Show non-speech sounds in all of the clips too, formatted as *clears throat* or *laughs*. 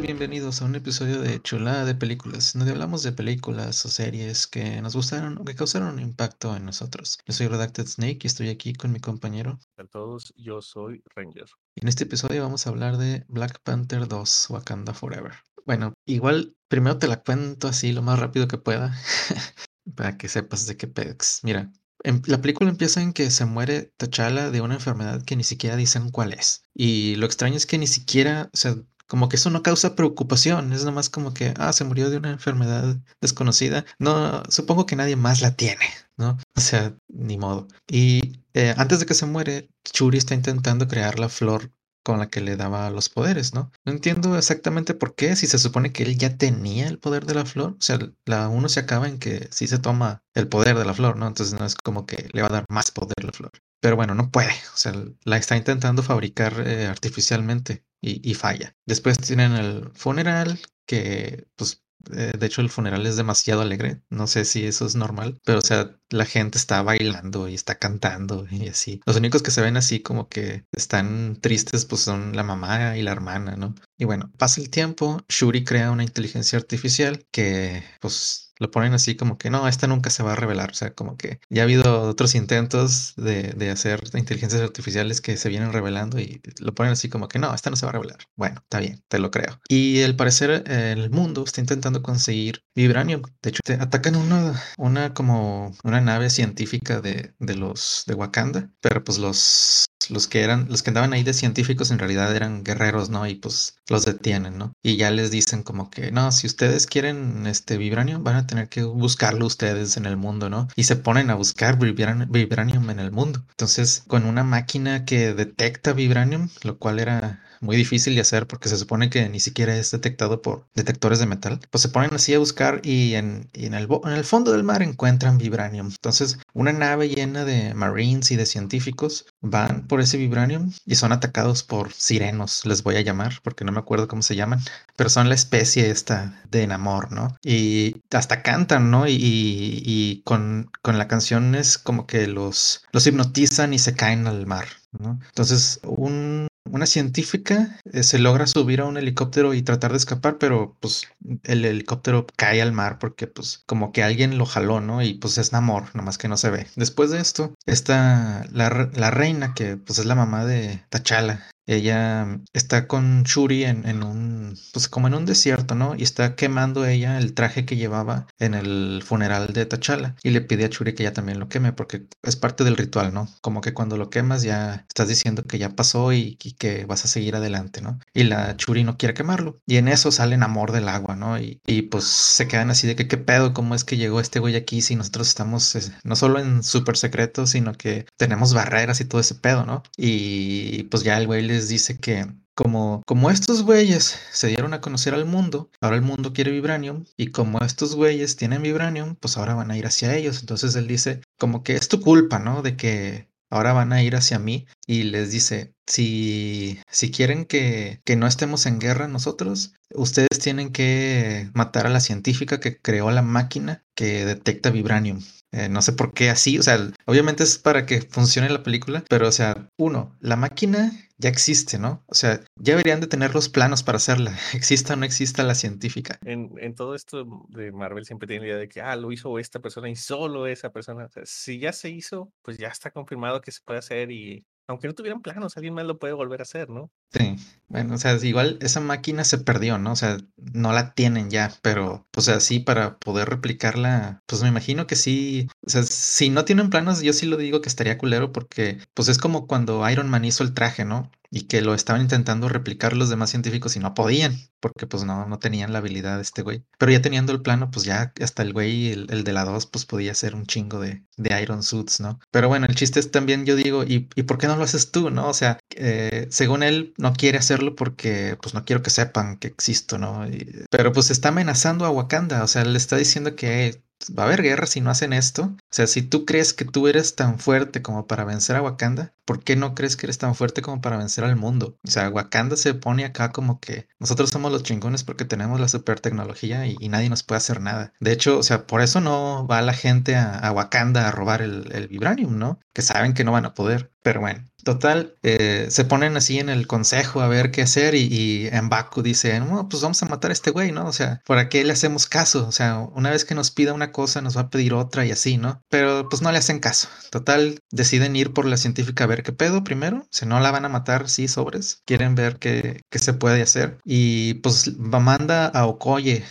Bienvenidos a un episodio de Chulada de Películas, donde hablamos de películas o series que nos gustaron o que causaron un impacto en nosotros. Yo soy Redacted Snake y estoy aquí con mi compañero. A todos, yo soy Ranger. Y en este episodio vamos a hablar de Black Panther 2, Wakanda Forever. Bueno, igual primero te la cuento así lo más rápido que pueda, *laughs* para que sepas de qué pex. Mira, em, la película empieza en que se muere T'Challa de una enfermedad que ni siquiera dicen cuál es. Y lo extraño es que ni siquiera, o sea, como que eso no causa preocupación, es nomás como que, ah, se murió de una enfermedad desconocida. No, supongo que nadie más la tiene, ¿no? O sea, ni modo. Y eh, antes de que se muere, Churi está intentando crear la flor con la que le daba los poderes, ¿no? No entiendo exactamente por qué, si se supone que él ya tenía el poder de la flor, o sea, la uno se acaba en que sí se toma el poder de la flor, ¿no? Entonces no es como que le va a dar más poder la flor. Pero bueno, no puede, o sea, la está intentando fabricar eh, artificialmente y, falla. Después tienen el funeral, que pues eh, de hecho el funeral es demasiado alegre, no sé si eso es normal, pero o sea, la gente está bailando y está cantando y así. Los únicos que se ven así como que están tristes pues son la mamá y la hermana, ¿no? Y bueno, pasa el tiempo, Shuri crea una inteligencia artificial que pues lo ponen así como que no, esta nunca se va a revelar. O sea, como que ya ha habido otros intentos de, de, hacer inteligencias artificiales que se vienen revelando y lo ponen así como que no, esta no se va a revelar. Bueno, está bien, te lo creo. Y al parecer el mundo está intentando conseguir vibranium. De hecho, te atacan una, una como una nave científica de, de los de Wakanda, pero pues los los que eran, los que andaban ahí de científicos en realidad eran guerreros, ¿no? Y pues los detienen, ¿no? Y ya les dicen como que, no, si ustedes quieren este vibranium, van a tener que buscarlo ustedes en el mundo, ¿no? Y se ponen a buscar vibranium en el mundo. Entonces, con una máquina que detecta vibranium, lo cual era muy difícil de hacer porque se supone que ni siquiera es detectado por detectores de metal, pues se ponen así a buscar y en, en, el, en el fondo del mar encuentran vibranium. Entonces, una nave llena de marines y de científicos van por ese vibranium y son atacados por sirenos, les voy a llamar porque no me acuerdo cómo se llaman, pero son la especie esta de enamor, ¿no? Y hasta cantan, ¿no? Y, y, con, con la canción es como que los, los hipnotizan y se caen al mar. ¿no? Entonces, un, una científica eh, se logra subir a un helicóptero y tratar de escapar, pero pues el helicóptero cae al mar porque pues como que alguien lo jaló, ¿no? Y pues es Namor, nomás que no se ve. Después de esto, está la, la reina que pues es la mamá de T'Challa, ella está con Shuri en, un, pues como en un desierto, ¿no? Y está quemando ella el traje que llevaba en el funeral de T'Challa. Y le pide a Shuri que ella también lo queme porque es parte del ritual, ¿no? Como que cuando lo quemas ya estás diciendo que ya pasó y, que vas a seguir adelante, ¿no? Y la Shuri no quiere quemarlo. Y en eso salen amor del agua, ¿no? Y, y pues se quedan así de que qué pedo, cómo es que llegó este güey aquí si nosotros estamos eh, no solo en súper secreto, sino que tenemos barreras y todo ese pedo, ¿no? Y pues ya el güey le dice que como, como estos güeyes se dieron a conocer al mundo, ahora el mundo quiere vibranium y como estos güeyes tienen vibranium, pues ahora van a ir hacia ellos. Entonces él dice, como que es tu culpa, ¿no? De que ahora van a ir hacia mí y les dice, si, si quieren que, que no estemos en guerra nosotros, ustedes tienen que matar a la científica que creó la máquina que detecta vibranium. Eh, no sé por qué así, o sea, obviamente es para que funcione la película, pero o sea, uno, la máquina ya existe, ¿no? O sea, ya deberían de tener los planos para hacerla, *laughs* exista o no exista la científica. En, en, todo esto de Marvel siempre tiene la idea de que, ah, lo hizo esta persona y solo esa persona. O sea, si ya se hizo, pues ya está confirmado que se puede hacer y aunque no tuvieran planos, alguien más lo puede volver a hacer, ¿no? Sí, bueno, o sea, igual esa máquina se perdió, ¿no? O sea, no la tienen ya, pero, pues así para poder replicarla, pues me imagino que sí, o sea, si no tienen planos, yo sí lo digo que estaría culero porque, pues es como cuando Iron Man hizo el traje, ¿no? Y que lo estaban intentando replicar los demás científicos y no podían, porque pues no, no tenían la habilidad de este güey. Pero ya teniendo el plano, pues ya hasta el güey, el, de la 2, pues podía ser un chingo de, de, Iron Suits, ¿no? Pero bueno, el chiste es también, yo digo, ¿y, ¿y por qué no lo haces tú, no? O sea, eh, según él, no quiere hacerlo porque pues no quiero que sepan que existo, ¿no? pero pues está amenazando a Wakanda, o sea, le está diciendo que va a haber guerra si no hacen esto O sea, si tú crees que tú eres tan fuerte como para vencer a Wakanda, ¿por qué no crees que eres tan fuerte como para vencer al mundo? O sea, Wakanda se pone acá como que nosotros somos los chingones porque tenemos la super tecnología y, nadie nos puede hacer nada. De hecho, o sea, por eso no va la gente a, Wakanda a robar el, vibranium, ¿no? Que saben que no van a poder. Pero bueno, Total, eh, se ponen así en el consejo a ver qué hacer y, y en Baku dice, no, pues vamos a matar a este güey, ¿no? O sea, ¿por qué le hacemos caso? O sea, una vez que nos pida una cosa, nos va a pedir otra y así, ¿no? Pero pues no le hacen caso. Total, deciden ir por la científica a ver qué pedo primero. Si no la van a matar, sí, sobres. Quieren ver qué, qué se puede hacer. Y pues manda a Okoye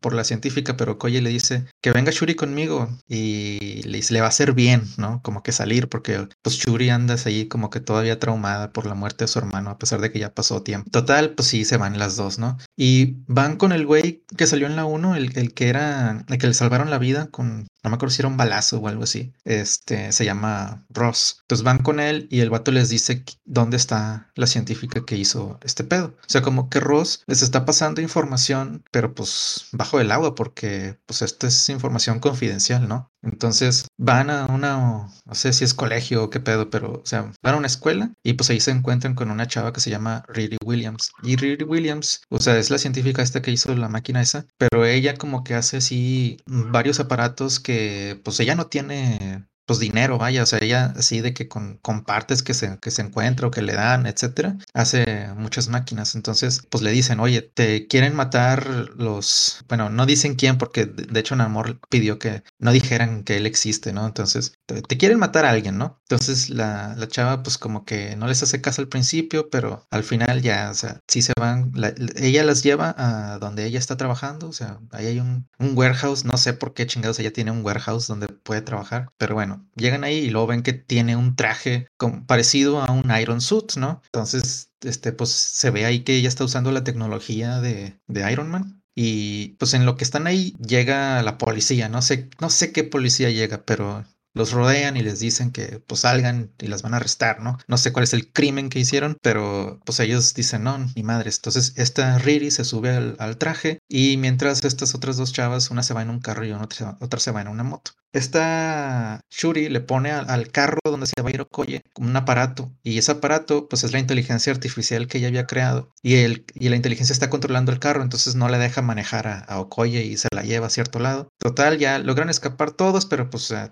por la científica, pero Okoye le dice que venga Shuri conmigo y le, le va a hacer bien, ¿no? Como que salir, porque pues Shuri andas ahí como que todavía traumada por la muerte de su hermano, a pesar de que ya pasó tiempo. Total, pues sí, se van las dos, ¿no? Y van con el güey que salió en la 1, el, el que era, el que le salvaron la vida con, no me acuerdo si era un balazo o algo así. Este se llama Ross. Entonces van con él y el vato les dice dónde está la científica que hizo este pedo. O sea, como que Ross les está pasando información, pero pues bajo el agua, porque pues esta es información confidencial, ¿no? Entonces van a una, no sé si es colegio o qué pedo, pero o sea, van a una escuela y pues ahí se encuentran con una chava que se llama Riri Williams. Y Riri Williams, o sea, es la científica esta que hizo la máquina esa, pero ella como que hace así varios aparatos que pues ella no tiene pues dinero, vaya, o sea, ella así de que con, partes que se, que se encuentra o que le dan, etcétera, hace muchas máquinas. Entonces, pues le dicen, oye, te quieren matar los, bueno, no dicen quién, porque de hecho Namor pidió que no dijeran que él existe, ¿no? Entonces, te, quieren matar a alguien, ¿no? Entonces la, la, chava, pues como que no les hace caso al principio, pero al final ya, o sea, sí se van, ella las lleva a donde ella está trabajando, o sea, ahí hay un, un warehouse, no sé por qué chingados ella tiene un warehouse donde puede trabajar, pero bueno llegan ahí y luego ven que tiene un traje parecido a un Iron Suit, ¿no? Entonces, este, pues se ve ahí que ella está usando la tecnología de, de Iron Man. Y pues en lo que están ahí llega la policía, no sé, no sé qué policía llega, pero los rodean y les dicen que pues salgan y las van a arrestar, ¿no? No sé cuál es el crimen que hicieron, pero pues ellos dicen, no, ni madres. Entonces esta Riri se sube al, traje y mientras estas otras dos chavas, una se va en un carro y otra, otra se va en una moto. Esta Shuri le pone al, carro donde se va a ir Okoye un aparato y ese aparato pues es la inteligencia artificial que ella había creado y, el, y la inteligencia está controlando el carro entonces no le deja manejar a, Okoye y se la lleva a cierto lado. Total, ya logran escapar todos pero pues eh,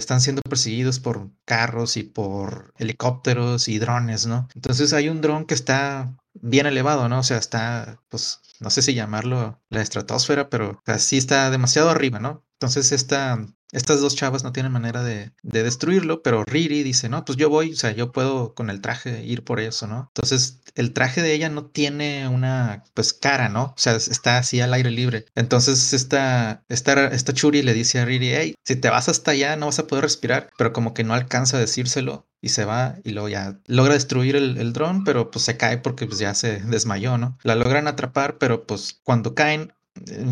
están siendo perseguidos por carros y por helicópteros y drones, ¿no? Entonces hay un dron que está bien elevado, ¿no? O sea, está, pues, no sé si llamarlo la estratosfera, pero así está demasiado arriba, ¿no? Entonces esta estas dos chavas no tienen manera de, destruirlo, pero Riri dice, no, pues yo voy, o sea, yo puedo con el traje ir por eso, ¿no? Entonces, el traje de ella no tiene una, pues, cara, ¿no? O sea, está así al aire libre. Entonces, esta, esta, esta Churi le dice a Riri, hey, si te vas hasta allá no vas a poder respirar, pero como que no alcanza a decírselo y se va y luego ya logra destruir el, el dron, pero pues se cae porque pues ya se desmayó, ¿no? La logran atrapar, pero pues cuando caen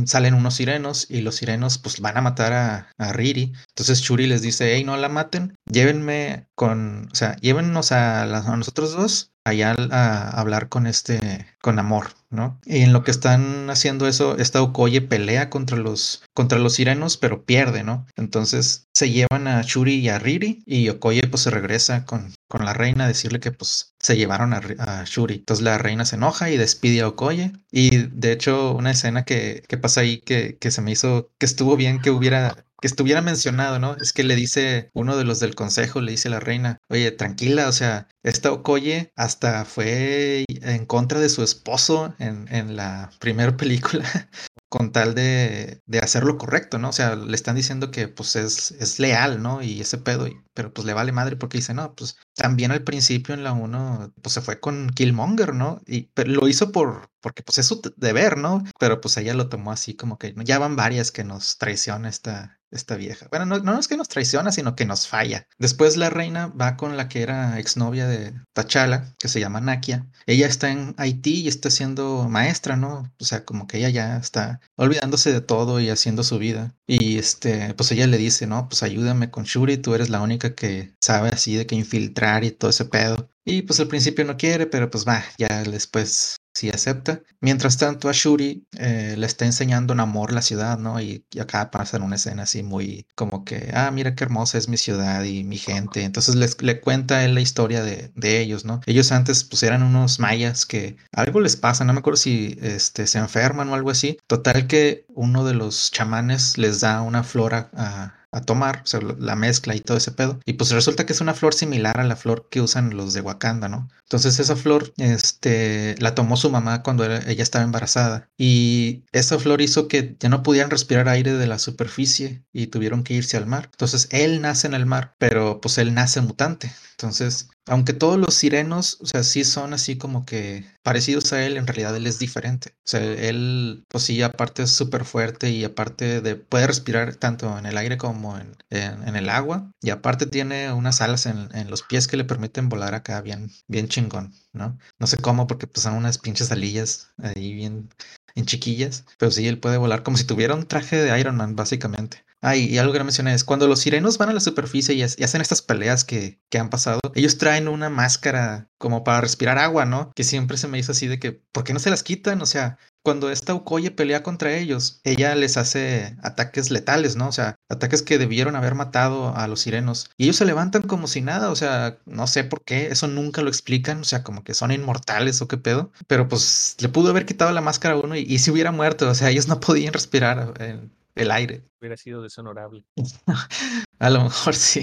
salen unos sirenos y los sirenos pues van a matar a, Riri. Entonces Churi les dice, hey, no la maten, llévenme con, o sea, llévennos a, a nosotros dos allá a hablar con este, con amor, ¿no? Y en lo que están haciendo eso, esta Okoye pelea contra los, contra los sirenos, pero pierde, ¿no? Entonces se llevan a Shuri y a Riri y Okoye pues se regresa con, con la reina a decirle que pues se llevaron a, Shuri. Entonces la reina se enoja y despide a Okoye. Y de hecho una escena que, que pasa ahí que, que se me hizo, que estuvo bien que hubiera que estuviera mencionado, ¿no? Es que le dice uno de los del consejo, le dice la reina, oye, tranquila, o sea, esta Okoye hasta fue en contra de su esposo en, en la primera película *laughs* con tal de, de, hacer lo correcto, ¿no? O sea, le están diciendo que pues es, es leal, ¿no? Y ese pedo, pero pues le vale madre porque dice, no, pues también al principio en la 1, pues se fue con Killmonger, ¿no? Y pero lo hizo por, porque pues es su deber, ¿no? Pero pues ella lo tomó así como que ya van varias que nos traiciona esta, esta vieja. Bueno, no, no, es que nos traiciona, sino que nos falla. Después la reina va con la que era exnovia de Tachala, que se llama Nakia. Ella está en Haití y está siendo maestra, ¿no? O sea, como que ella ya está olvidándose de todo y haciendo su vida. Y este, pues ella le dice, no, pues ayúdame con Shuri, tú eres la única que sabe así de que infiltrar y todo ese pedo. Y pues al principio no quiere, pero pues va, ya después sí acepta. Mientras tanto, a Shuri eh, le está enseñando Namor la ciudad, ¿no? Y, y acá pasa una escena así muy como que, ah, mira qué hermosa es mi ciudad y mi gente. Entonces les, le cuenta él la historia de, de ellos, ¿no? Ellos antes pues eran unos mayas que algo les pasa, no me acuerdo si este, se enferman o algo así. Total que uno de los chamanes les da una flora a, a tomar, la mezcla y todo ese pedo. Y pues resulta que es una flor similar a la flor que usan los de Wakanda, ¿no? Entonces esa flor, este, la tomó su mamá cuando ella estaba embarazada. Y esa flor hizo que ya no pudieran respirar aire de la superficie y tuvieron que irse al mar. Entonces él nace en el mar, pero pues él nace mutante. Entonces, aunque todos los sirenos, o sea, sí son así como que parecidos a él, en realidad él es diferente. O sea, él, pues sí, aparte es súper fuerte y aparte de puede respirar tanto en el aire como en, en, el agua. Y aparte tiene unas alas en, en, los pies que le permiten volar acá bien, bien chingón, ¿no? No sé cómo, porque pues son unas pinches alillas ahí bien en chiquillas, pero sí, él puede volar como si tuviera un traje de Iron Man, básicamente. Ah, y, algo que no mencioné es cuando los sirenos van a la superficie y, hacen estas peleas que, han pasado, ellos traen una máscara como para respirar agua, ¿no? Que siempre se me hizo así de que, ¿por qué no se las quitan? O sea, cuando esta Ukoye pelea contra ellos, ella les hace ataques letales, ¿no? O sea, ataques que debieron haber matado a los sirenos. Y ellos se levantan como si nada, o sea, no sé por qué, eso nunca lo explican, o sea, como que son inmortales o qué pedo. Pero pues le pudo haber quitado la máscara a uno y, y se hubiera muerto, o sea, ellos no podían respirar. Eh, el aire. Hubiera sido deshonorable. *laughs* a lo mejor sí.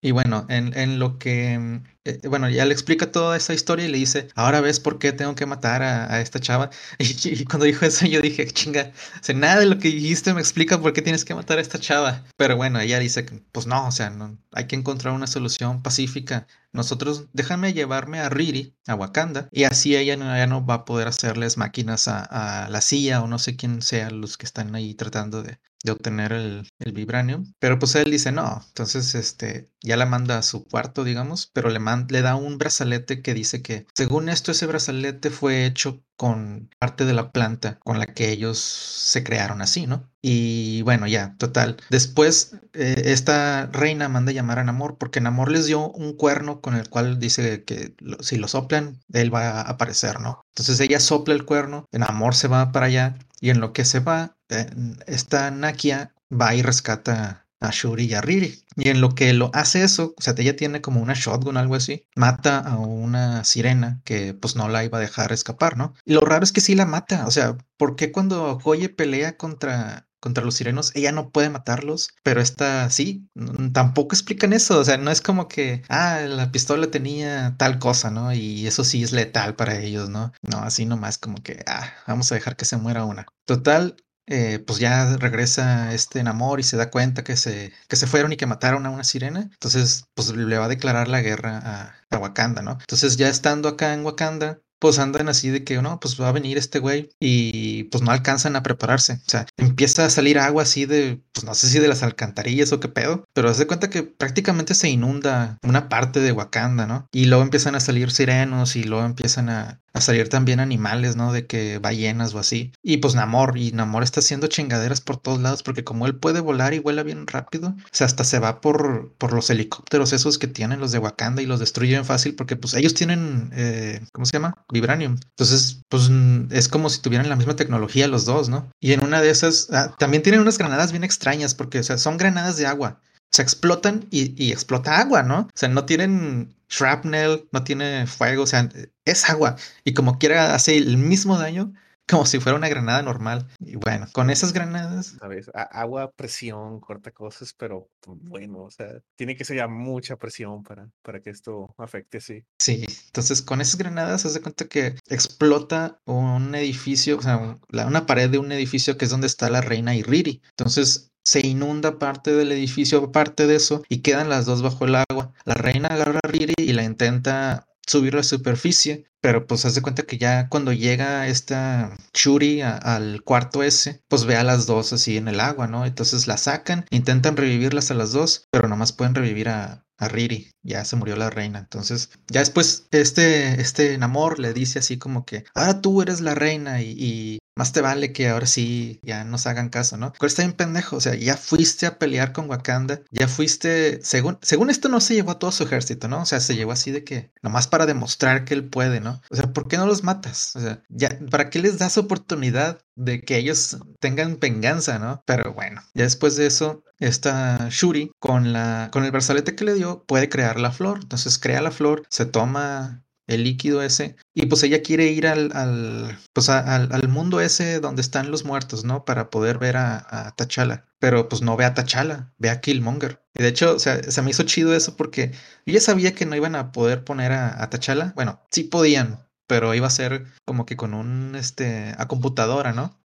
Y bueno, en, en lo que eh, bueno, ya le explica toda esa historia y le dice, ahora ves por qué tengo que matar a, esta chava. *laughs* Y, cuando dijo eso yo dije, chinga, o nada de lo que dijiste me explica por qué tienes que matar a esta chava. Pero bueno, ella dice, pues no, o sea, no, hay que encontrar una solución pacífica. Nosotros, déjame llevarme a Riri, a Wakanda, y así ella no, ya no va a poder hacerles máquinas a, a la CIA o no sé quién sea los que están ahí tratando de, de obtener el, el, vibranium. Pero pues él dice no. Entonces, este, ya la manda a su cuarto, digamos, pero le, le da un brazalete que dice que, según esto, ese brazalete fue hecho con parte de la planta con la que ellos se crearon así, ¿no? Y bueno, ya, total. Después, eh, esta reina manda llamar a Namor porque Namor les dio un cuerno con el cual dice que si lo soplan, él va a aparecer, ¿no? Entonces ella sopla el cuerno, Namor se va para allá y en lo que se va, esta Nakia va y rescata a Shuri y a Riri. Y en lo que lo hace eso, o sea, ella tiene como una shotgun, algo así, mata a una sirena que pues no la iba a dejar escapar, ¿no? Y lo raro es que sí la mata, o sea, ¿por qué cuando Joye pelea contra contra los sirenos, ella no puede matarlos, pero esta sí, tampoco explican eso, o sea, no es como que, ah, la pistola tenía tal cosa, ¿no? Y eso sí es letal para ellos, ¿no? No, así nomás como que, ah, vamos a dejar que se muera una. Total, eh, pues ya regresa este enamor y se da cuenta que se, que se fueron y que mataron a una sirena. Entonces, pues le va a declarar la guerra a, Wakanda, ¿no? Entonces, ya estando acá en Wakanda, pues andan así de que no, pues va a venir este güey y pues no alcanzan a prepararse. O sea, empieza a salir agua así de, pues no sé si de las alcantarillas o qué pedo, pero haz de cuenta que prácticamente se inunda una parte de Wakanda, ¿no? Y luego empiezan a salir sirenos y luego empiezan a, a salir también animales, ¿no? De que ballenas o así. Y pues Namor, y Namor está haciendo chingaderas por todos lados porque como él puede volar y vuela bien rápido, o sea, hasta se va por, por los helicópteros esos que tienen los de Wakanda y los destruyen fácil porque pues ellos tienen, eh, ¿cómo se llama? Vibranium. Entonces, pues es como si tuvieran la misma tecnología los dos, ¿no? Y en una de esas, ah, también tienen unas granadas bien extrañas porque, o sea, son granadas de agua se explotan y, y, explota agua, ¿no? O sea, no tienen shrapnel, no tiene fuego, o sea, es agua. Y como quiera hace el mismo daño como si fuera una granada normal. Y bueno, con esas granadas. Sabes, agua, presión, corta cosas, pero bueno, o sea, tiene que ser ya mucha presión para, para que esto afecte así. Sí, entonces con esas granadas se hace cuenta que explota un edificio, o sea, una pared de un edificio que es donde está la reina Iriri. Entonces se inunda parte del edificio, parte de eso, y quedan las dos bajo el agua. La reina agarra a Riri y la intenta subir a la superficie, pero pues hace cuenta que ya cuando llega esta Shuri al cuarto ese, pues ve a las dos así en el agua, ¿no? Entonces la sacan, intentan revivirlas a las dos, pero nomás pueden revivir a, a Riri, ya se murió la reina. Entonces, ya después este, este Namor le dice así como que, ahora tú eres la reina y, más te vale que ahora sí ya nos hagan caso, ¿no? Pero está bien pendejo, o sea, ya fuiste a pelear con Wakanda, ya fuiste, según, según esto no se llevó a todo su ejército, ¿no? O sea, se llevó así de que, nomás para demostrar que él puede, ¿no? O sea, ¿por qué no los matas? O sea, ya, ¿para qué les das oportunidad de que ellos tengan venganza, ¿no? Pero bueno, ya después de eso, esta Shuri con la con el brazalete que le dio puede crear la flor. Entonces crea la flor, se toma el líquido ese. Y pues ella quiere ir al, al pues al, al, mundo ese donde están los muertos, ¿no? Para poder ver a, a T'Challa. Pero pues no ve a T'Challa, ve a Killmonger. Y de hecho, o sea, se me hizo chido eso porque yo ya sabía que no iban a poder poner a, a T'Challa. Bueno, sí podían, pero iba a ser como que con un, este, a computadora, ¿no?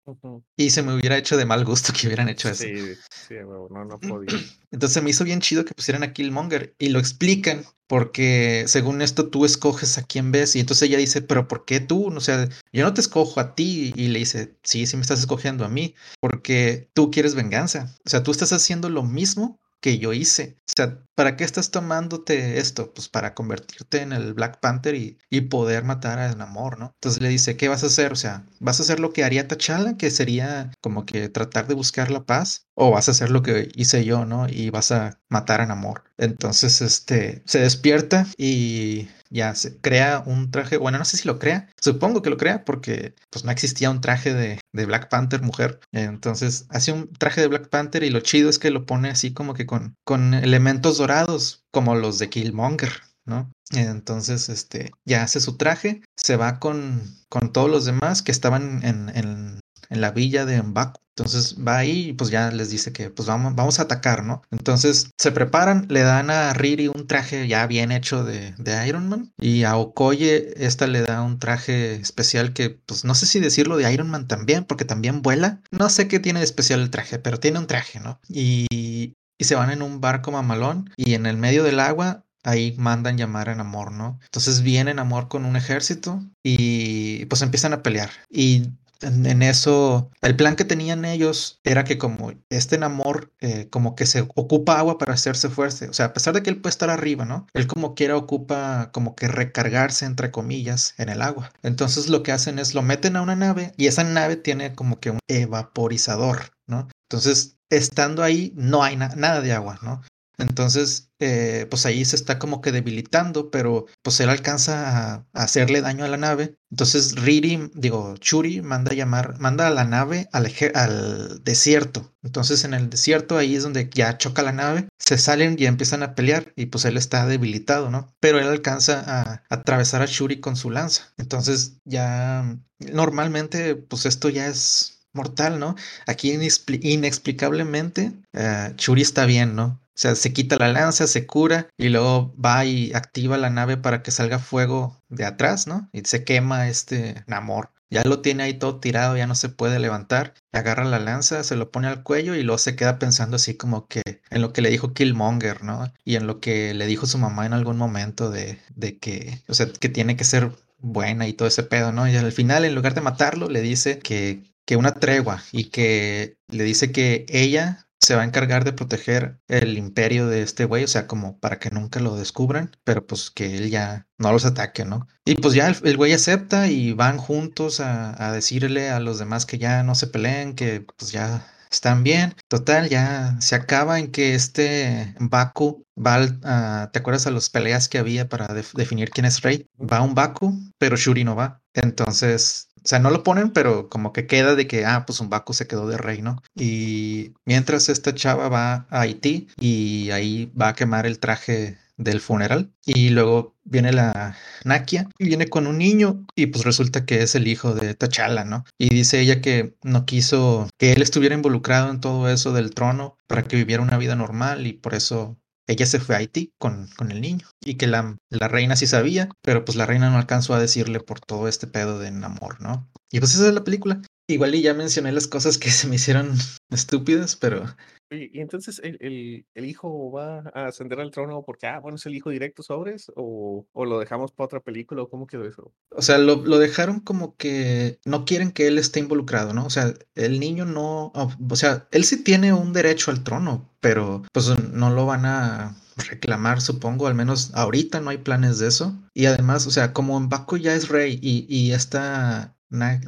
Y se me hubiera hecho de mal gusto que hubieran hecho eso. Sí, sí, no, no *clears throat* podía. Entonces me hizo bien chido que pusieran a Killmonger y lo explican porque según esto tú escoges a quién ves y entonces ella dice, pero ¿por qué tú? O sea, yo no te escojo a ti y le dice, sí, sí me estás escogiendo a mí porque tú quieres venganza. O sea, tú estás haciendo lo mismo que yo hice. O sea, ¿para qué estás tomándote esto? Pues para convertirte en el Black Panther y, y poder matar a Namor, ¿no? Entonces le dice, ¿qué vas a hacer? O sea, ¿vas a hacer lo que haría T'Challa, que sería como que tratar de buscar la paz? ¿O vas a hacer lo que hice yo, ¿no? Y vas a matar a Namor. Entonces, este, se despierta y ya se crea un traje, bueno, no sé si lo crea, supongo que lo crea porque pues no existía un traje de, de, Black Panther mujer, entonces hace un traje de Black Panther y lo chido es que lo pone así como que con, con elementos dorados como los de Killmonger, ¿no? Entonces, este, ya hace su traje, se va con, con todos los demás que estaban en, en, en la villa de Mbaku. Entonces va ahí y pues ya les dice que pues vamos, vamos a atacar, ¿no? Entonces se preparan, le dan a Riri un traje ya bien hecho de, de, Iron Man y a Okoye esta le da un traje especial que pues no sé si decirlo de Iron Man también porque también vuela. No sé qué tiene de especial el traje, pero tiene un traje, ¿no? Y, y se van en un barco mamalón y en el medio del agua ahí mandan llamar a Namor, ¿no? Entonces viene Namor con un ejército y pues empiezan a pelear. Y en, eso, el plan que tenían ellos era que como este Namor eh, como que se ocupa agua para hacerse fuerte, o sea, a pesar de que él puede estar arriba, ¿no? Él como quiera ocupa como que recargarse entre comillas en el agua. Entonces lo que hacen es lo meten a una nave y esa nave tiene como que un evaporizador, ¿no? Entonces, estando ahí, no hay na nada de agua, ¿no? Entonces, eh, pues ahí se está como que debilitando, pero pues él alcanza a, hacerle daño a la nave. Entonces Riri, digo, Churi manda a llamar, manda a la nave al, al, desierto. Entonces en el desierto ahí es donde ya choca la nave, se salen y empiezan a pelear y pues él está debilitado, ¿no? Pero él alcanza a, atravesar a Shuri con su lanza. Entonces ya normalmente pues esto ya es mortal, ¿no? Aquí inexplicablemente uh, Churi está bien, ¿no? O sea, se quita la lanza, se cura y luego va y activa la nave para que salga fuego de atrás, ¿no? Y se quema este Namor. Ya lo tiene ahí todo tirado, ya no se puede levantar. Agarra la lanza, se lo pone al cuello y luego se queda pensando así como que en lo que le dijo Killmonger, ¿no? Y en lo que le dijo su mamá en algún momento de, de que, o sea, que tiene que ser buena y todo ese pedo, ¿no? Y al final, en lugar de matarlo, le dice que, que una tregua y que le dice que ella se va a encargar de proteger el imperio de este güey, o sea, como para que nunca lo descubran, pero pues que él ya no los ataque, ¿no? Y pues ya el, güey acepta y van juntos a, decirle a los demás que ya no se peleen, que pues ya están bien. Total, ya se acaba en que este Baku va al, uh, ¿te acuerdas a las peleas que había para def definir quién es rey? Va un Baku, pero Shuri no va. Entonces o sea, no lo ponen, pero como que queda de que, ah, pues un Baku se quedó de rey, ¿no? Y mientras esta chava va a Haití y ahí va a quemar el traje del funeral y luego viene la Nakia y viene con un niño y pues resulta que es el hijo de T'Challa, ¿no? Y dice ella que no quiso que él estuviera involucrado en todo eso del trono para que viviera una vida normal y por eso ella se fue a Haití con, con el niño y que la, la, reina sí sabía, pero pues la reina no alcanzó a decirle por todo este pedo de amor, ¿no? Y pues esa es la película. Igual y ya mencioné las cosas que *laughs* se me hicieron estúpidas, pero Y entonces el, el, hijo va a ascender al trono porque, ah, bueno, es el hijo directo sobres, o, o lo dejamos para otra película, o cómo quedó eso? O sea, lo, lo, dejaron como que no quieren que él esté involucrado, ¿no? O sea, el niño no, o sea, él sí tiene un derecho al trono, pero pues no lo van a reclamar, supongo, al menos ahorita no hay planes de eso. Y además, o sea, como Baku ya es rey y, y esta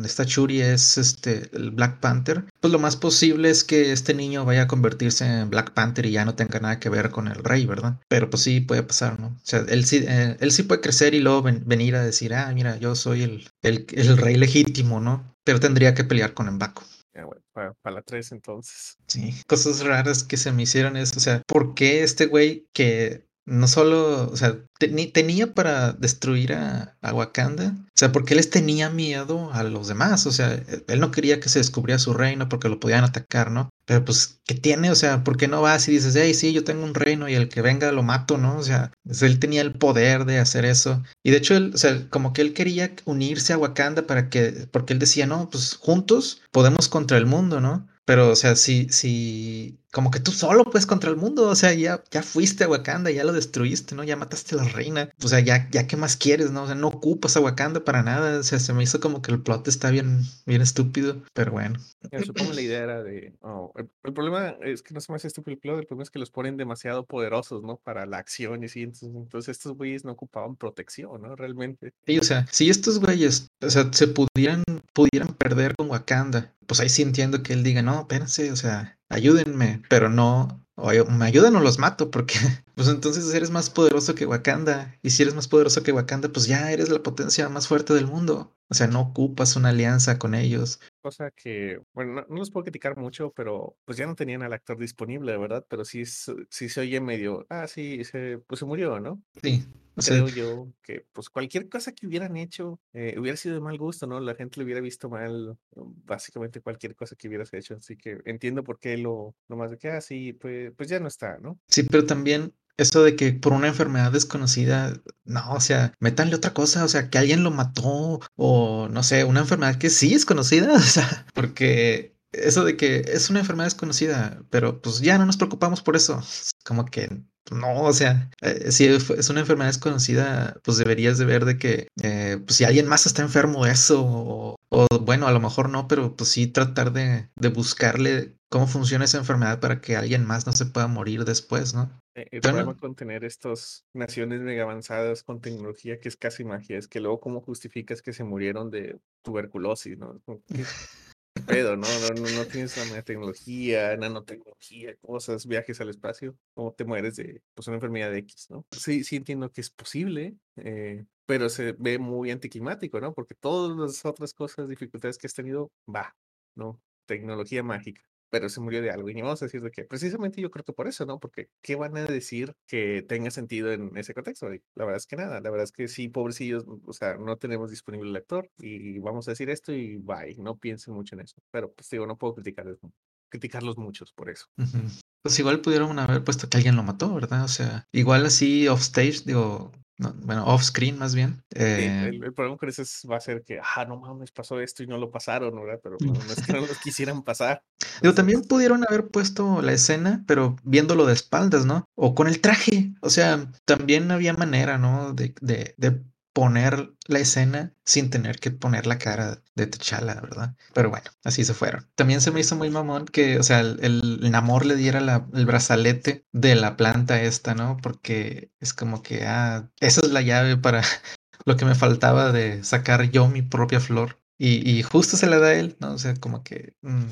esta Shuri es este el Black Panther, pues lo más posible es que este niño vaya a convertirse en Black Panther y ya no tenga nada que ver con el rey, ¿verdad? Pero pues sí puede pasar, ¿no? O sea, él sí, eh, él sí puede crecer y luego venir a decir, ah, mira, yo soy el, el, el rey legítimo, ¿no? Pero tendría que pelear con Mbaku. Ya, bueno, para, para, la 3 entonces. Sí, cosas raras que se me hicieron eso. O sea, ¿por qué este güey que no solo, o sea, tenía para destruir a, Wakanda, o sea, porque él les tenía miedo a los demás, o sea, él no quería que se descubriera su reino porque lo podían atacar, ¿no? Pero pues, ¿qué tiene? O sea, ¿por qué no vas y dices, hey, sí, yo tengo un reino y el que venga lo mato, ¿no? O sea, él tenía el poder de hacer eso. Y de hecho, él, o sea, como que él quería unirse a Wakanda para que, porque él decía, no, pues juntos podemos contra el mundo, ¿no? Pero, o sea, si, si, como que tú solo puedes contra el mundo, o sea, ya, ya fuiste a Wakanda, ya lo destruiste, ¿no? Ya mataste a la reina, o sea, ya, ya qué más quieres, ¿no? O sea, no ocupas a Wakanda para nada, o sea, se me hizo como que el plot está bien, bien estúpido, pero bueno. supongo la idea era de, oh, el, problema es que no se me hace estúpido el plot, el problema es que los ponen demasiado poderosos, ¿no? Para la acción y sí, entonces, entonces estos güeyes no ocupaban protección, ¿no? Realmente. Sí, o sea, si estos güeyes, o sea, se pudieran, pudieran perder con Wakanda, pues ahí sí entiendo que él diga, no, espérense, o sea, ayúdenme, pero no, o me ayudan o los mato, porque *laughs* pues entonces eres más poderoso que Wakanda. Y si eres más poderoso que Wakanda, pues ya eres la potencia más fuerte del mundo. O sea, no ocupas una alianza con ellos. Cosa que, bueno, no, los puedo criticar mucho, pero pues ya no tenían al actor disponible, ¿verdad? Pero sí, sí se oye medio, ah, sí, se, pues se murió, ¿no? Sí, Creo yo que pues cualquier cosa que hubieran hecho eh, hubiera sido de mal gusto, ¿no? La gente lo hubiera visto mal, básicamente cualquier cosa que hubieras hecho. Así que entiendo por qué lo, lo más de que, ah, sí, pues, pues ya no está, ¿no? Sí, pero también eso de que por una enfermedad desconocida, no, o sea, métanle otra cosa, o sea, que alguien lo mató o no sé, una enfermedad que sí es conocida, *laughs* o sea, porque eso de que es una enfermedad desconocida, pero pues ya no nos preocupamos por eso, como que no, o sea, eh, si es una enfermedad desconocida, pues deberías de ver de que eh, pues si alguien más está enfermo eso, o, bueno, a lo mejor no, pero pues sí tratar de, buscarle cómo funciona esa enfermedad para que alguien más no se pueda morir después, ¿no? Eh, el problema con tener estas naciones mega avanzadas con tecnología que es casi magia es que luego cómo justificas que se murieron de tuberculosis, ¿no? Pedo, ¿no? No, no, tienes la tecnología, nanotecnología, cosas, viajes al espacio, ¿cómo te mueres de pues, una enfermedad de X, ¿no? Sí, sí entiendo que es posible, eh, pero se ve muy anticlimático, ¿no? Porque todas las otras cosas, dificultades que has tenido, va, ¿no? Tecnología mágica pero se murió de algo. Y ni vamos a decir de qué. Precisamente yo creo que por eso, ¿no? Porque ¿qué van a decir que tenga sentido en ese contexto? la verdad es que nada. La verdad es que sí, pobrecillos, o sea, no tenemos disponible el lector y vamos a decir esto y bye. No piensen mucho en eso. Pero pues digo, no puedo criticarlos, criticarlos muchos por eso. Pues igual pudieron haber puesto que alguien lo mató, ¿verdad? O sea, igual así off stage, bueno, off screen más bien. Eh, el, problema con eso va a ser que, ah, no mames, pasó esto y no lo pasaron, ¿verdad? Pero no, es que no lo quisieran pasar. *laughs* Digo, también pudieron haber puesto la escena, pero viéndolo de espaldas, ¿no? O con el traje. O sea, también había manera, ¿no? De, de, de poner la escena sin tener que poner la cara de T'Challa, ¿verdad? Pero bueno, así se fueron. También se me hizo muy mamón que, o sea, el, el Namor le diera el brazalete de la planta esta, ¿no? Porque es como que, ah, esa es la llave para *laughs* lo que me faltaba de sacar yo mi propia flor. Y, justo se la da a él, ¿no? O sea, como que... Mm,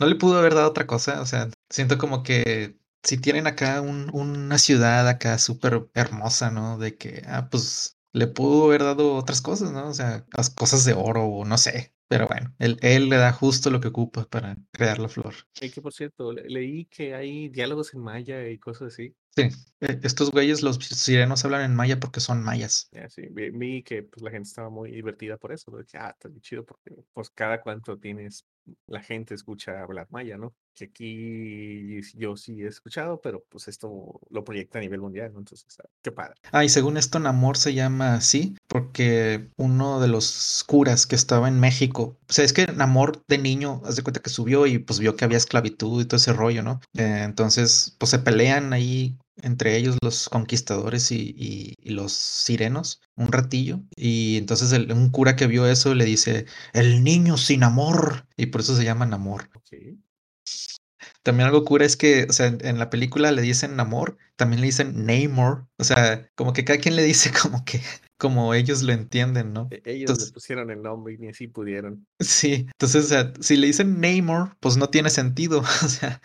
no le pudo haber dado otra cosa, o sea, siento como que si tienen acá una ciudad acá súper hermosa, ¿no? De que, ah, pues le pudo haber dado otras cosas, ¿no? O sea, las cosas de oro o no sé. Pero bueno, él, él le da justo lo que ocupa para crear la flor. Y que por cierto, leí que hay diálogos en maya y cosas así. Sí, e, estos güeyes, los sirenos hablan en maya porque son mayas. sí, vi, que pues, la gente estaba muy divertida por eso. Porque, ah, está muy chido porque pues cada cuanto tienes, la gente escucha hablar maya, ¿no? Que aquí yo sí he escuchado, pero pues esto lo proyecta a nivel mundial, ¿no? Entonces, qué padre. Ah, y según esto, Namor se llama así porque uno de los curas que estaba en México, o sea, es que Namor de niño, haz de cuenta que subió y pues vio que había esclavitud y todo ese rollo, ¿no? Eh, entonces, pues se pelean ahí entre ellos los conquistadores y, los sirenos un ratillo y entonces un cura que vio eso le dice el niño sin amor y por eso se llama Namor. Okay. También algo cura es que, o sea, en la película le dicen Namor, también le dicen Namor, o sea, como que cada quien le dice *laughs* como que, como ellos lo entienden, ¿no? E ellos le pusieron el nombre y ni así pudieron. Sí, entonces, o sea, si le dicen Namor, pues no tiene sentido, *laughs* o sea,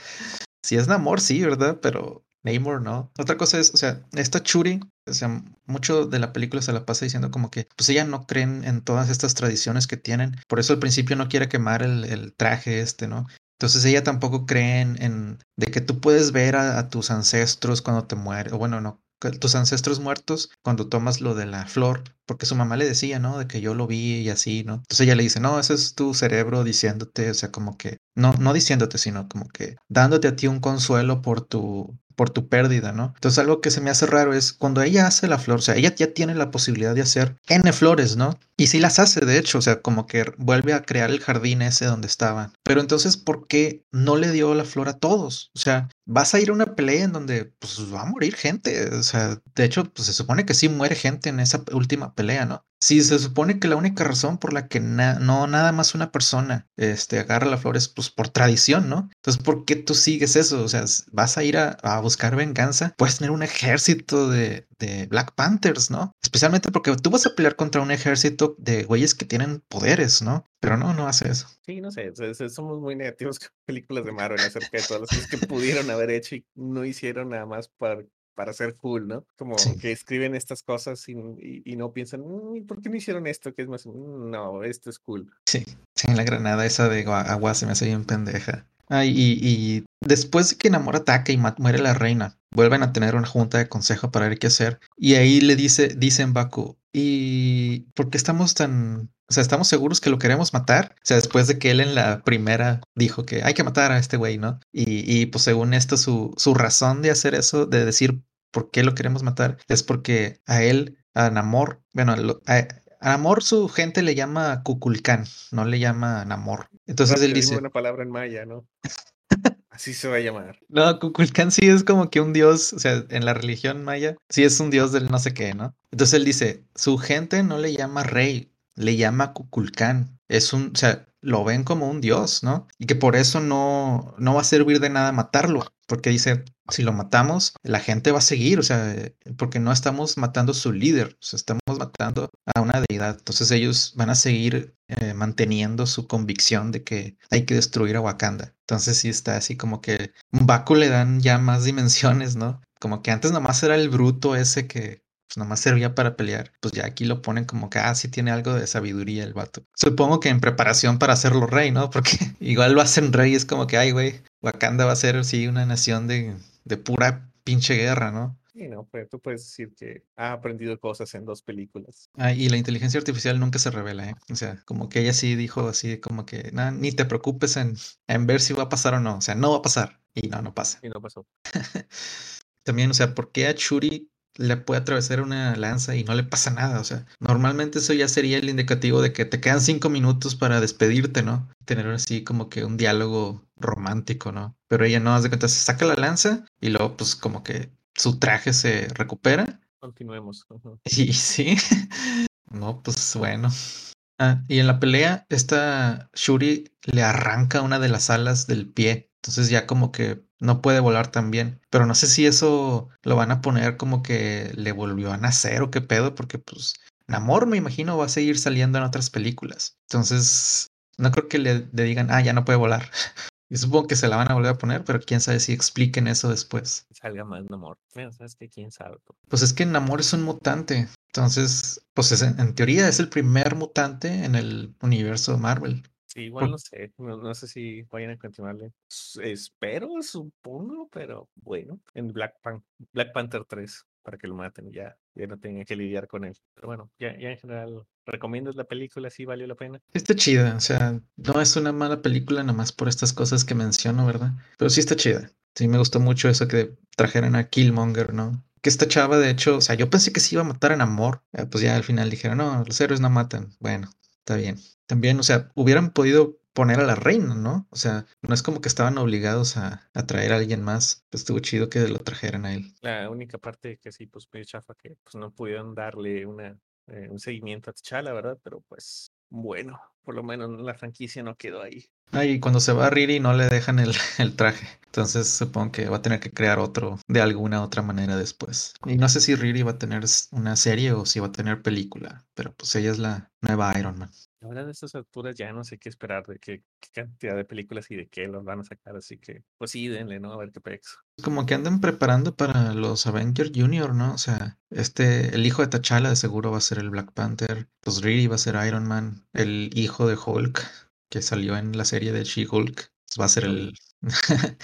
si es Namor, sí, ¿verdad? Pero Namor no. Otra cosa es, o sea, esta Churi, o sea, mucho de la película se la pasa diciendo como que, pues ella no creen en todas estas tradiciones que tienen, por eso al principio no quiere quemar el, el traje este, ¿no? Entonces ella tampoco cree en, en de que tú puedes ver a, a tus ancestros cuando te mueres, o bueno, no, tus ancestros muertos cuando tomas lo de la flor, porque su mamá le decía, ¿no? De que yo lo vi y así, ¿no? Entonces ella le dice, no, ese es tu cerebro diciéndote, o sea, como que, no, no diciéndote, sino como que dándote a ti un consuelo por tu, por tu pérdida, ¿no? Entonces algo que se me hace raro es cuando ella hace la flor, o sea, ella ya tiene la posibilidad de hacer N flores, ¿no? Y sí las hace, de hecho, o sea, como que vuelve a crear el jardín ese donde estaban. Pero entonces, ¿por qué no le dio la flor a todos? O sea, vas a ir a una pelea en donde pues va a morir gente. O sea, de hecho, pues se supone que sí muere gente en esa última pelea, ¿no? Sí, se supone que la única razón por la que no nada más una persona este, agarra la flor es pues por tradición, ¿no? Entonces, ¿por qué tú sigues eso? O sea, vas a ir a, a buscar venganza, puedes tener un ejército de, de, Black Panthers, ¿no? Especialmente porque tú vas a pelear contra un ejército de güeyes que tienen poderes, ¿no? Pero no, no hace eso. Sí, no sé, somos muy negativos con películas de Marvel acerca de todas las cosas que pudieron haber hecho y no hicieron nada más para para ser cool, ¿no? Como Sí. que escriben estas cosas y, y, y no piensan, "Mm, ¿por qué no hicieron esto? Que es más, "Mm, no, esto es cool. Sí, sí, la granada esa de agua, se me hace bien pendeja. Ah, y, y después de que Namor ataca y muere la reina, vuelven a tener una junta de consejo para ver qué hacer. Y ahí le dice, dicen Baku, ¿y por qué estamos tan... O sea, ¿estamos seguros que lo queremos matar? O sea, después de que él en la primera dijo que hay que matar a este güey, ¿no? Y, y pues según esto, su, su razón de hacer eso, de decir por qué lo queremos matar, es porque a él, a Namor, bueno, a, a Namor su gente le llama Kukulkan, no le llama Namor. Entonces él dice, una palabra en maya, ¿no? *laughs* Así se va a llamar. no, Kukulkan sí es como que un dios, o sea, en la religión maya, sí es un dios del no sé qué, ¿no? Entonces él dice, su gente no le llama rey, le llama Kukulkan. Es un, o sea, lo ven como un dios, ¿no? Y que por eso no, no va a servir de nada matarlo, porque dice, si lo matamos, la gente va a seguir, o sea, porque no estamos matando a su líder, estamos matando a una deidad. Entonces ellos van a seguir eh, manteniendo su convicción de que hay que destruir a Wakanda. Entonces sí está así como que Baku le dan ya más dimensiones, ¿no? Como que antes nomás era el bruto ese que pues nomás servía para pelear. Pues ya aquí lo ponen como que, ah, sí tiene algo de sabiduría el vato. Supongo que en preparación para hacerlo rey, ¿no? *laughs* Porque igual lo hacen rey, es como que, ay, güey, Wakanda va a ser, sí, una nación de, de pura pinche guerra, ¿no? Sí, no, pues tú puedes decir que ha aprendido cosas en dos películas. Ah, y la inteligencia artificial nunca se revela, ¿eh? O sea, como que ella sí dijo así, como que, nah, ni te preocupes en, en ver si va a pasar o no. O sea, no va a pasar. Y no, no pasa. Y no pasó. *laughs* También, o sea, ¿por qué a Churi le puede atravesar una lanza y no le pasa nada? O sea, normalmente eso ya sería el indicativo de que te quedan cinco minutos para despedirte, ¿no? Tener así como que un diálogo romántico, ¿no? Pero ella no, haz de cuenta, se saca la lanza y luego pues como que su traje se recupera. Continuemos. Y *laughs* sí, no, pues bueno. Ah, y en la pelea, esta Shuri le arranca una de las alas del pie. Entonces ya como que no puede volar tan bien. Pero no sé si eso lo van a poner como que le volvió a nacer o qué pedo, porque pues Namor me imagino va a seguir saliendo en otras películas. Entonces no creo que le, le digan, ah, ya no puede volar. *laughs* Y supongo que se la van a volver a poner, pero quién sabe si expliquen eso después. Salga más Namor. Bueno, sabes que quién sabe. Pues es que Namor es un mutante. Entonces, pues es, en, en, teoría es el primer mutante en el universo de Marvel. Sí, igual no sé. No, no, sé si vayan a continuarle. Espero, supongo, pero bueno. En Black, Pan Black Panther 3 para que lo maten ya, ya no tengan que lidiar con él. Pero bueno, ya, ya en general, ¿recomiendas la película? ¿Sí valió la pena? Está chida, o sea, no es una mala película nomás por estas cosas que menciono, ¿verdad? Pero sí está chida. Sí me gustó mucho eso que trajeran a Killmonger, ¿no? Que esta chava, de hecho, o sea, yo pensé que se iba a matar en amor. Eh, pues ya al final dijeron, no, los héroes no matan. Bueno, está bien. También, o sea, hubieran podido poner a la reina, ¿no? O sea, no es como que estaban obligados a, traer a alguien más. Pues estuvo chido que lo trajeran a él. La única parte que sí, pues medio chafa, que pues no pudieron darle una, eh, un seguimiento a T'Challa, ¿verdad? Pero pues bueno, por lo menos la franquicia no quedó ahí. Ah, y cuando se va Riri no le dejan el, *laughs* el traje. Entonces supongo que va a tener que crear otro de alguna otra manera después. Y no sé si Riri va a tener una serie o si va a tener película, pero pues ella es la nueva Iron Man. Ahora de estas alturas ya no sé qué esperar de qué, qué cantidad de películas y de qué los van a sacar, así que pues sí, denle, ¿no? A ver qué pex. Como que andan preparando para los Avengers Junior, ¿no? O sea, este, el hijo de T'Challa de seguro va a ser el Black Panther, pues Riri va a ser Iron Man, el hijo de Hulk que salió en la serie de She-Hulk, pues va a ser el... *laughs*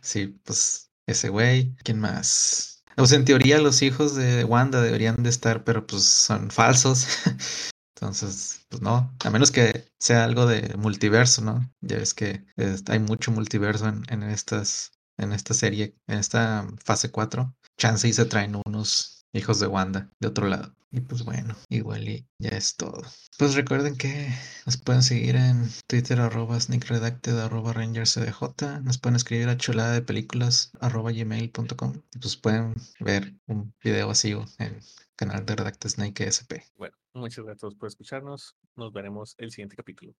sí, pues ese güey. ¿Quién más? Pues en teoría los hijos de Wanda deberían de estar, pero pues son falsos. *laughs* Entonces, pues no, a menos que sea algo de multiverso, ¿no? Ya ves que hay mucho multiverso en, en, estas, en esta serie, en esta fase 4. Chance y se traen unos hijos de Wanda de otro lado. Y pues bueno, igual y ya es todo. Pues recuerden que nos pueden seguir en Twitter arroba sneakredacted arroba rangerscdj. Nos pueden escribir a chulada de películas arroba gmail.com. Y pues pueden ver un video así en el canal de Redacta Snake SP. Bueno, muchas gracias por escucharnos. Nos veremos el siguiente capítulo.